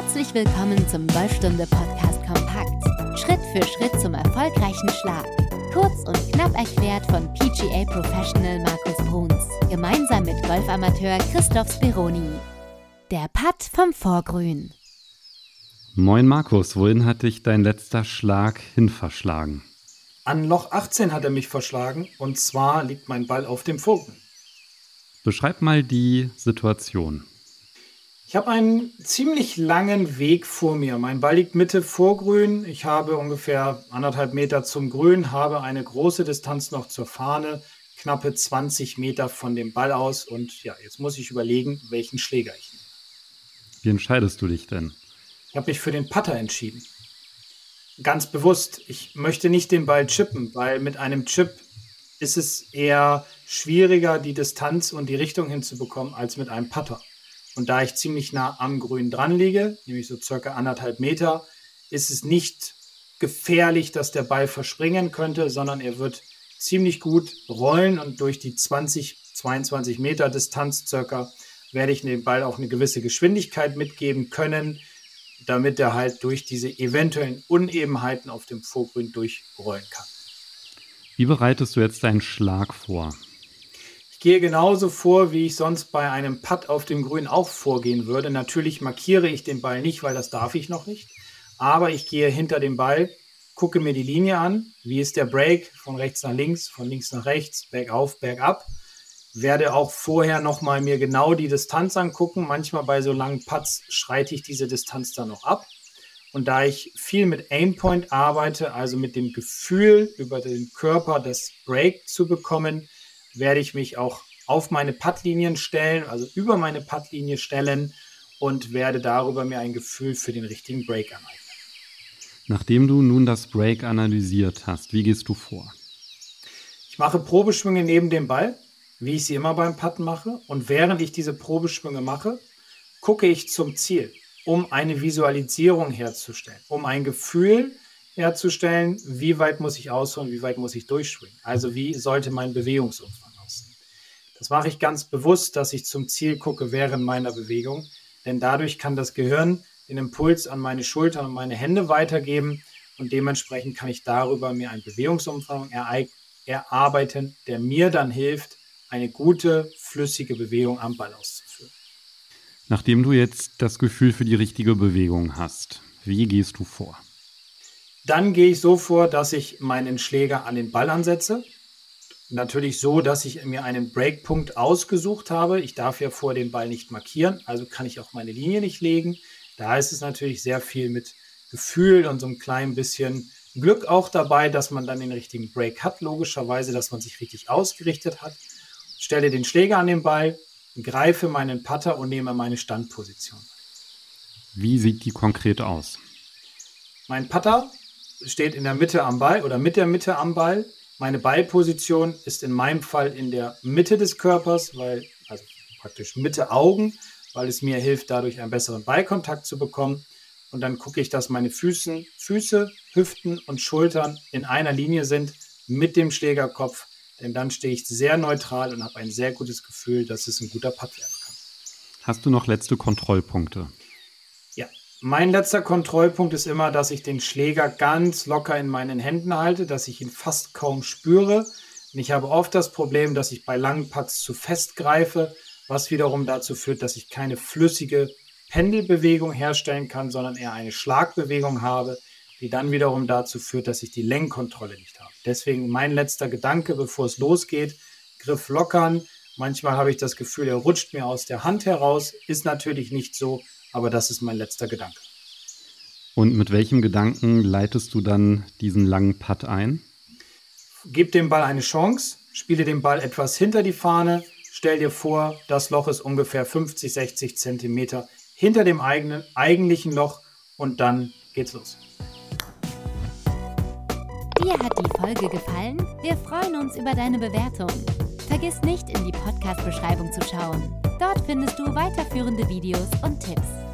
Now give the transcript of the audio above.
Herzlich willkommen zum Golfstunde Podcast Kompakt. Schritt für Schritt zum erfolgreichen Schlag. Kurz und knapp erklärt von PGA Professional Markus Bruns. Gemeinsam mit Golfamateur Christoph Speroni. Der Putt vom Vorgrün. Moin Markus, wohin hat dich dein letzter Schlag hin verschlagen? An Loch 18 hat er mich verschlagen und zwar liegt mein Ball auf dem Vorgrün. Beschreib mal die Situation. Ich habe einen ziemlich langen Weg vor mir. Mein Ball liegt Mitte Vorgrün. Ich habe ungefähr anderthalb Meter zum Grün, habe eine große Distanz noch zur Fahne, knappe 20 Meter von dem Ball aus. Und ja, jetzt muss ich überlegen, welchen Schläger ich nehme. Wie entscheidest du dich denn? Ich habe mich für den Putter entschieden. Ganz bewusst. Ich möchte nicht den Ball chippen, weil mit einem Chip ist es eher schwieriger, die Distanz und die Richtung hinzubekommen, als mit einem Putter. Und da ich ziemlich nah am Grün dran liege, nämlich so circa anderthalb Meter, ist es nicht gefährlich, dass der Ball verspringen könnte, sondern er wird ziemlich gut rollen und durch die 20, 22 Meter Distanz circa werde ich dem Ball auch eine gewisse Geschwindigkeit mitgeben können, damit er halt durch diese eventuellen Unebenheiten auf dem Vorgrün durchrollen kann. Wie bereitest du jetzt deinen Schlag vor? Ich gehe genauso vor, wie ich sonst bei einem Putt auf dem Grün auch vorgehen würde. Natürlich markiere ich den Ball nicht, weil das darf ich noch nicht. Aber ich gehe hinter dem Ball, gucke mir die Linie an. Wie ist der Break von rechts nach links, von links nach rechts, bergauf, bergab. Werde auch vorher nochmal mir genau die Distanz angucken. Manchmal bei so langen Putts schreite ich diese Distanz dann noch ab. Und da ich viel mit Aimpoint arbeite, also mit dem Gefühl über den Körper das Break zu bekommen, werde ich mich auch auf meine Puttlinien stellen, also über meine Puttlinie stellen und werde darüber mir ein Gefühl für den richtigen Break aneignen. Nachdem du nun das Break analysiert hast, wie gehst du vor? Ich mache Probeschwünge neben dem Ball, wie ich sie immer beim Putten mache. Und während ich diese Probeschwünge mache, gucke ich zum Ziel, um eine Visualisierung herzustellen, um ein Gefühl herzustellen, wie weit muss ich ausholen, wie weit muss ich durchschwingen. Also wie sollte mein Bewegungsumfang das mache ich ganz bewusst, dass ich zum Ziel gucke während meiner Bewegung, denn dadurch kann das Gehirn den Impuls an meine Schultern und meine Hände weitergeben und dementsprechend kann ich darüber mir einen Bewegungsumfang erarbeiten, der mir dann hilft, eine gute, flüssige Bewegung am Ball auszuführen. Nachdem du jetzt das Gefühl für die richtige Bewegung hast, wie gehst du vor? Dann gehe ich so vor, dass ich meinen Schläger an den Ball ansetze, natürlich so, dass ich mir einen Breakpunkt ausgesucht habe. Ich darf ja vor den Ball nicht markieren, also kann ich auch meine Linie nicht legen. Da ist es natürlich sehr viel mit Gefühl und so ein klein bisschen Glück auch dabei, dass man dann den richtigen Break hat, logischerweise, dass man sich richtig ausgerichtet hat. Stelle den Schläger an den Ball, greife meinen Putter und nehme meine Standposition. Wie sieht die konkret aus? Mein Putter steht in der Mitte am Ball oder mit der Mitte am Ball. Meine Ballposition ist in meinem Fall in der Mitte des Körpers, weil, also praktisch Mitte Augen, weil es mir hilft, dadurch einen besseren Ballkontakt zu bekommen. Und dann gucke ich, dass meine Füßen, Füße, Hüften und Schultern in einer Linie sind mit dem Schlägerkopf. Denn dann stehe ich sehr neutral und habe ein sehr gutes Gefühl, dass es ein guter Putt werden kann. Hast du noch letzte Kontrollpunkte? Mein letzter Kontrollpunkt ist immer, dass ich den Schläger ganz locker in meinen Händen halte, dass ich ihn fast kaum spüre. Und ich habe oft das Problem, dass ich bei langen Putts zu fest greife, was wiederum dazu führt, dass ich keine flüssige Pendelbewegung herstellen kann, sondern eher eine Schlagbewegung habe, die dann wiederum dazu führt, dass ich die Lenkkontrolle nicht habe. Deswegen mein letzter Gedanke, bevor es losgeht, Griff lockern. Manchmal habe ich das Gefühl, er rutscht mir aus der Hand heraus. Ist natürlich nicht so, aber das ist mein letzter Gedanke. Und mit welchem Gedanken leitest du dann diesen langen Putt ein? Gib dem Ball eine Chance, spiele den Ball etwas hinter die Fahne, stell dir vor, das Loch ist ungefähr 50, 60 Zentimeter hinter dem eigenen, eigentlichen Loch und dann geht's los. Dir hat die Folge gefallen? Wir freuen uns über deine Bewertung. Vergiss nicht, in die Podcast-Beschreibung zu schauen. Dort findest du weiterführende Videos und Tipps.